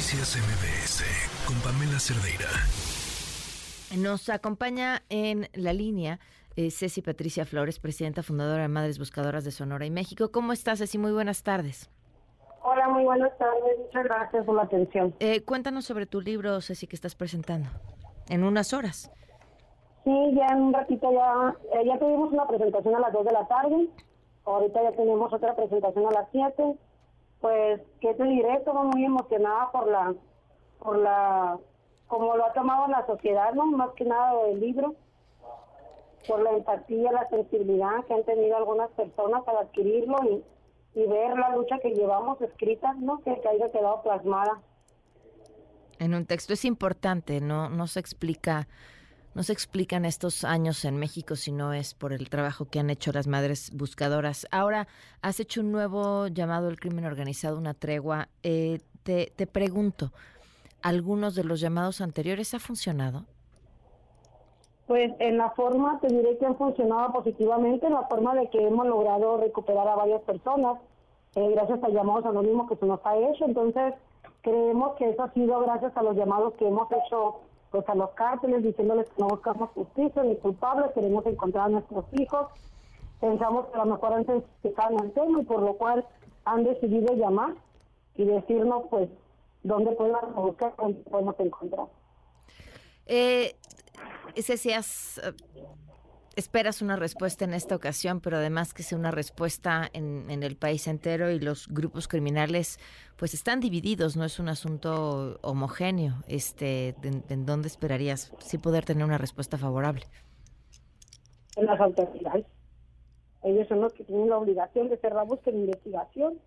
Noticias MBS con Pamela Cerdeira. Nos acompaña en la línea eh, Ceci Patricia Flores, presidenta fundadora de Madres Buscadoras de Sonora y México. ¿Cómo estás, Ceci? Muy buenas tardes. Hola, muy buenas tardes. Muchas gracias por la atención. Eh, cuéntanos sobre tu libro, Ceci, que estás presentando en unas horas. Sí, ya en un ratito ya, eh, ya tuvimos una presentación a las 2 de la tarde. Ahorita ya tenemos otra presentación a las 7 pues, ¿qué te diré? Estoy muy emocionada por la, por la, como lo ha tomado la sociedad, ¿no? Más que nada del libro, por la empatía, la sensibilidad que han tenido algunas personas al adquirirlo y, y ver la lucha que llevamos escrita, ¿no? Que, que haya quedado plasmada. En un texto es importante, no, no se explica no se explican estos años en México si no es por el trabajo que han hecho las madres buscadoras. Ahora, has hecho un nuevo llamado al crimen organizado, una tregua. Eh, te, te pregunto, ¿algunos de los llamados anteriores ha funcionado? Pues en la forma, te diré que han funcionado positivamente, en la forma de que hemos logrado recuperar a varias personas, eh, gracias a llamados anónimos que se nos ha hecho. Entonces, creemos que eso ha sido gracias a los llamados que hemos hecho pues a los cárteles diciéndoles que no buscamos justicia ni culpables, queremos encontrar a nuestros hijos. Pensamos que a lo mejor han sensibilizado el tema y por lo cual han decidido llamar y decirnos pues dónde podemos buscar, dónde podemos encontrar. Eh, si has esperas una respuesta en esta ocasión, pero además que sea una respuesta en, en, el país entero y los grupos criminales pues están divididos, no es un asunto homogéneo. Este, ¿En dónde esperarías sí poder tener una respuesta favorable? En las autoridades. Ellos son los que tienen la obligación de hacer la búsqueda de investigación.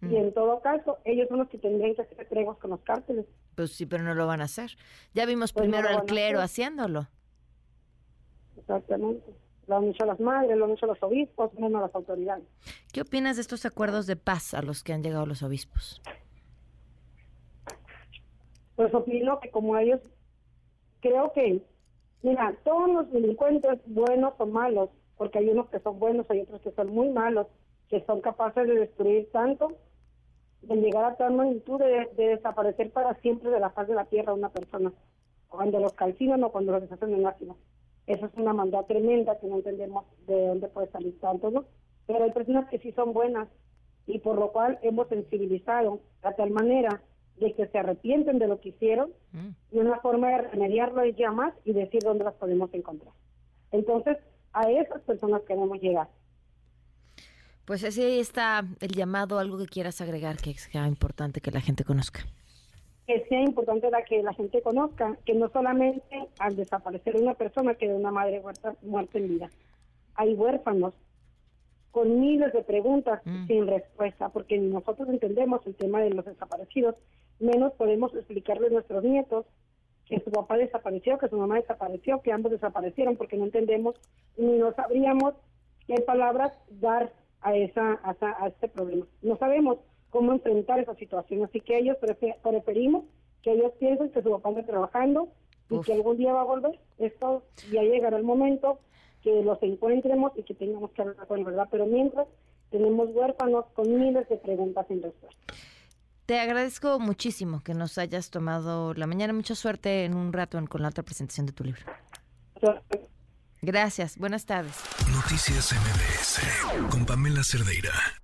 Y mm. en todo caso, ellos son los que tendrían que hacer tregos con los cárteles. Pues sí, pero no lo van a hacer. Ya vimos pues primero no al clero haciéndolo. Exactamente. Lo han hecho las madres, lo han hecho los obispos, menos las autoridades. ¿Qué opinas de estos acuerdos de paz a los que han llegado los obispos? Pues opino que como ellos, creo que, mira, todos los delincuentes, buenos o malos, porque hay unos que son buenos, hay otros que son muy malos, que son capaces de destruir tanto, de llegar a tal magnitud de, de desaparecer para siempre de la faz de la tierra una persona, cuando los calcinan o cuando los deshacen en ácido. Eso es una maldad tremenda que no entendemos de dónde puede salir tanto, ¿no? Pero hay personas que sí son buenas y por lo cual hemos sensibilizado a tal manera de que se arrepienten de lo que hicieron mm. y una forma de remediarlo es llamar y decir dónde las podemos encontrar. Entonces, a esas personas queremos llegar. Pues así está el llamado, algo que quieras agregar que sea importante que la gente conozca que sea importante la que la gente conozca que no solamente al desaparecer una persona queda una madre muerta, muerta en vida. Hay huérfanos con miles de preguntas mm. sin respuesta, porque ni nosotros entendemos el tema de los desaparecidos, menos podemos explicarle a nuestros nietos que su papá desapareció, que su mamá desapareció, que ambos desaparecieron, porque no entendemos ni no sabríamos qué palabras dar a esa a, a este problema. No sabemos cómo enfrentar esa situación. Así que ellos preferimos que ellos piensen que su papá está trabajando y que algún día va a volver. Esto ya llegará el momento que los encuentremos y que tengamos que hablar con verdad. Pero mientras tenemos huérfanos con miles de preguntas sin respuesta. Te agradezco muchísimo que nos hayas tomado la mañana. Mucha suerte en un rato con la otra presentación de tu libro. Gracias. Buenas tardes. Noticias MBS con Pamela Cerdeira.